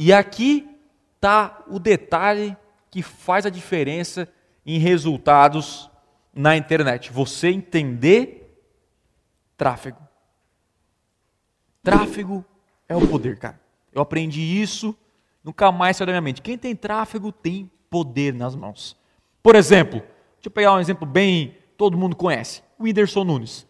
E aqui está o detalhe que faz a diferença em resultados na internet. Você entender tráfego. Tráfego é o poder, cara. Eu aprendi isso, nunca mais saiu da minha mente. Quem tem tráfego tem poder nas mãos. Por exemplo, deixa eu pegar um exemplo bem todo mundo conhece. O Whindersson Nunes.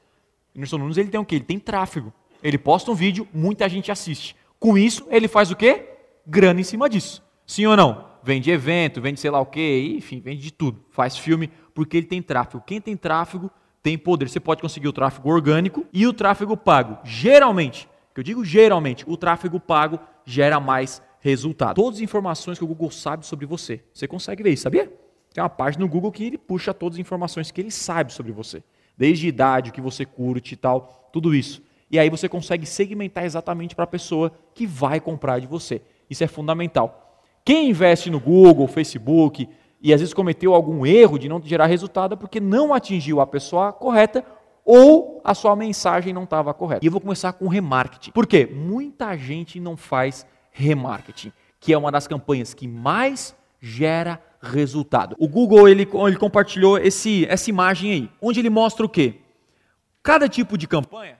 O Whindersson Nunes ele tem o quê? Ele tem tráfego. Ele posta um vídeo, muita gente assiste. Com isso, ele faz o quê? Grana em cima disso. Sim ou não? Vende evento, vende sei lá o quê, enfim, vende de tudo. Faz filme porque ele tem tráfego. Quem tem tráfego tem poder. Você pode conseguir o tráfego orgânico e o tráfego pago. Geralmente, que eu digo geralmente, o tráfego pago gera mais resultado. Todas as informações que o Google sabe sobre você. Você consegue ver isso, sabia? Tem uma página no Google que ele puxa todas as informações que ele sabe sobre você. Desde idade, o que você curte e tal, tudo isso. E aí você consegue segmentar exatamente para a pessoa que vai comprar de você. Isso é fundamental. Quem investe no Google, Facebook e às vezes cometeu algum erro de não gerar resultado é porque não atingiu a pessoa correta ou a sua mensagem não estava correta. E eu vou começar com remarketing. Por quê? Muita gente não faz remarketing, que é uma das campanhas que mais gera resultado. O Google ele, ele compartilhou esse, essa imagem aí, onde ele mostra o quê? Cada tipo de campanha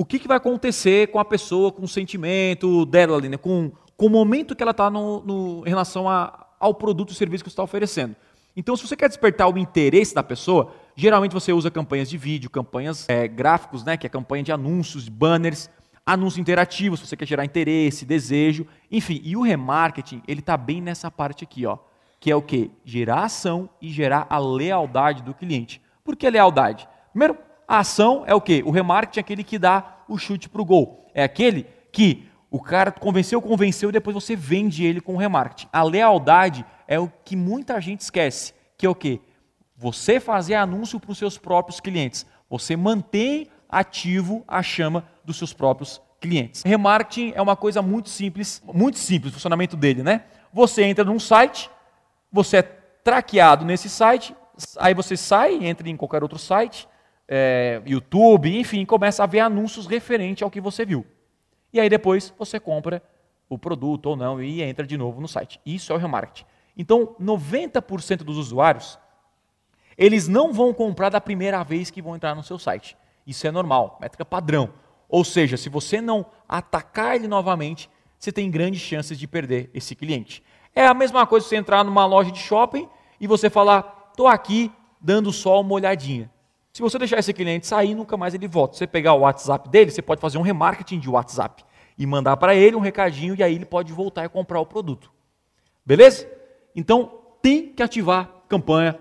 o que, que vai acontecer com a pessoa, com o sentimento dela ali, né? com, com o momento que ela está no, no, em relação a, ao produto ou serviço que você está oferecendo. Então, se você quer despertar o interesse da pessoa, geralmente você usa campanhas de vídeo, campanhas é, gráficos, né? que é campanha de anúncios, banners, anúncio interativo, se você quer gerar interesse, desejo, enfim. E o remarketing, ele está bem nessa parte aqui, ó, que é o que? Gerar ação e gerar a lealdade do cliente. Por que lealdade? Primeiro, a ação é o quê? O remarketing é aquele que dá o chute para o gol. É aquele que o cara convenceu, convenceu e depois você vende ele com remarketing. A lealdade é o que muita gente esquece, que é o quê? Você fazer anúncio para os seus próprios clientes. Você mantém ativo a chama dos seus próprios clientes. Remarketing é uma coisa muito simples, muito simples o funcionamento dele, né? Você entra num site, você é traqueado nesse site, aí você sai, entra em qualquer outro site, é, YouTube, enfim, começa a ver anúncios referente ao que você viu. E aí depois você compra o produto ou não e entra de novo no site. Isso é o remarketing. Então, 90% dos usuários, eles não vão comprar da primeira vez que vão entrar no seu site. Isso é normal, métrica padrão. Ou seja, se você não atacar ele novamente, você tem grandes chances de perder esse cliente. É a mesma coisa você entrar numa loja de shopping e você falar, estou aqui dando só uma olhadinha. Se você deixar esse cliente sair, nunca mais ele volta. Você pegar o WhatsApp dele, você pode fazer um remarketing de WhatsApp e mandar para ele um recadinho e aí ele pode voltar e comprar o produto. Beleza? Então, tem que ativar campanha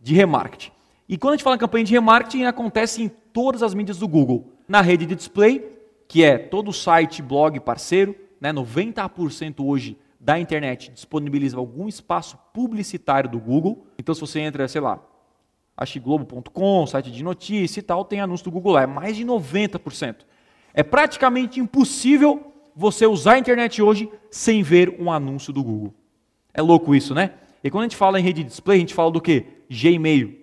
de remarketing. E quando a gente fala em campanha de remarketing, acontece em todas as mídias do Google. Na rede de display, que é todo site, blog parceiro, né, 90% hoje da internet disponibiliza algum espaço publicitário do Google. Então, se você entra, sei lá, Globo.com, site de notícia e tal, tem anúncio do Google lá. É mais de 90%. É praticamente impossível você usar a internet hoje sem ver um anúncio do Google. É louco isso, né? E quando a gente fala em rede de display, a gente fala do quê? Gmail.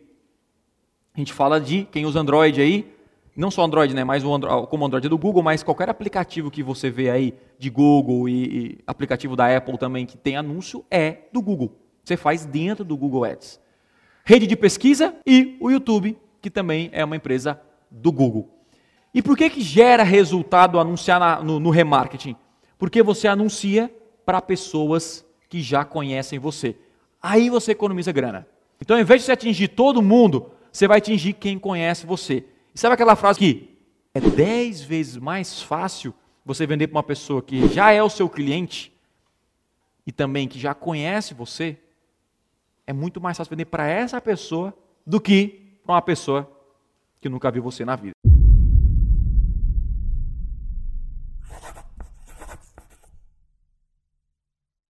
A gente fala de quem usa Android aí, não só Android, né, mas o Android, como Android é do Google, mas qualquer aplicativo que você vê aí de Google e, e aplicativo da Apple também que tem anúncio é do Google. Você faz dentro do Google Ads rede de pesquisa e o YouTube, que também é uma empresa do Google. E por que, que gera resultado anunciar na, no, no remarketing? Porque você anuncia para pessoas que já conhecem você. Aí você economiza grana. Então, ao invés de você atingir todo mundo, você vai atingir quem conhece você. E sabe aquela frase que é 10 vezes mais fácil você vender para uma pessoa que já é o seu cliente e também que já conhece você é muito mais fácil vender para essa pessoa do que para uma pessoa que nunca viu você na vida.